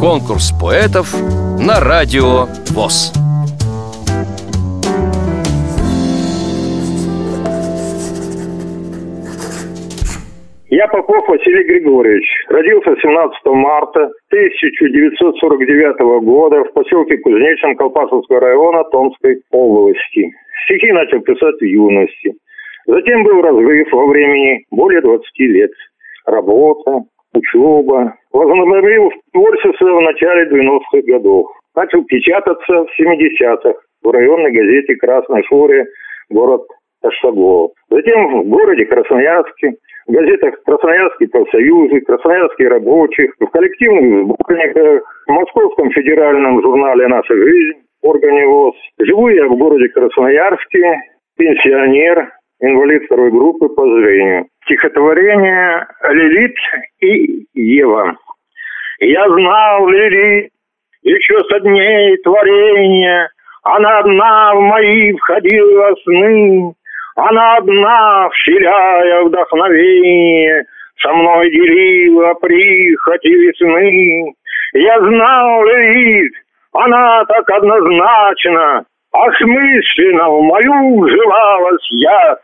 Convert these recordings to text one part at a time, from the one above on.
Конкурс поэтов на радио ВОЗ. Я Попов Василий Григорьевич. Родился 17 марта 1949 года в поселке Кузнечном Колпасовского района Томской области. Стихи начал писать в юности. Затем был разрыв во времени более 20 лет. Работа, учеба. Возобновил творчество в начале 90-х годов. Начал печататься в 70-х в районной газете «Красная фурия» город Таштагол. Затем в городе Красноярске, в газетах «Красноярские профсоюзы», «Красноярские рабочих», в коллективных сборниках, в Московском федеральном журнале «Наша жизнь», органе ВОЗ. Живу я в городе Красноярске, пенсионер, инвалид второй группы по зрению. Стихотворение «Лилит и Ева». Я знал Лилит еще со дней творения, Она одна в мои входила сны, Она одна, вселяя вдохновение, Со мной делила прихоти весны. Я знал Лилит, она так однозначно, осмысленно в мою вживалась я,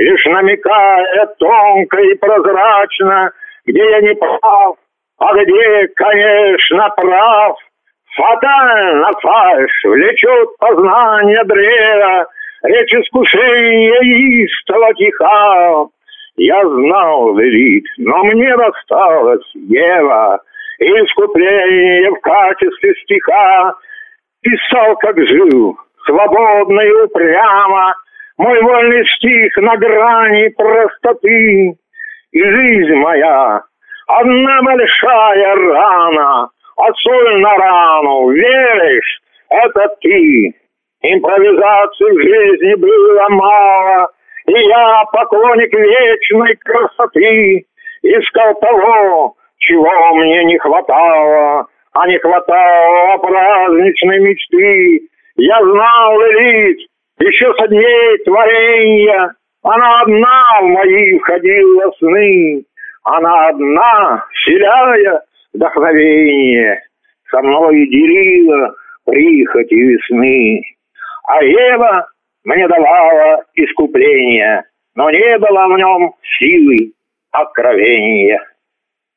лишь намекая тонко и прозрачно, где я не прав, а где, конечно, прав. Фатально фальш влечет познание древа, речь искушения истово тиха. Я знал велит, но мне досталась Ева, искупление в качестве стиха писал, как жил, свободно и упрямо, мой вольный стих на грани простоты. И жизнь моя одна большая рана, а соль на рану, веришь, это ты. Импровизации в жизни было мало, и я, поклонник вечной красоты, искал того, чего мне не хватало, а не хватало праздничной мечты. Я знал элит, еще со дней творения, она одна в мои входила сны, она одна, вселяя вдохновение, со мной делила прихоти весны. А Ева мне давала искупление, но не было в нем силы откровения.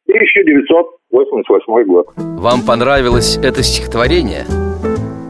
1988 год. Вам понравилось это стихотворение?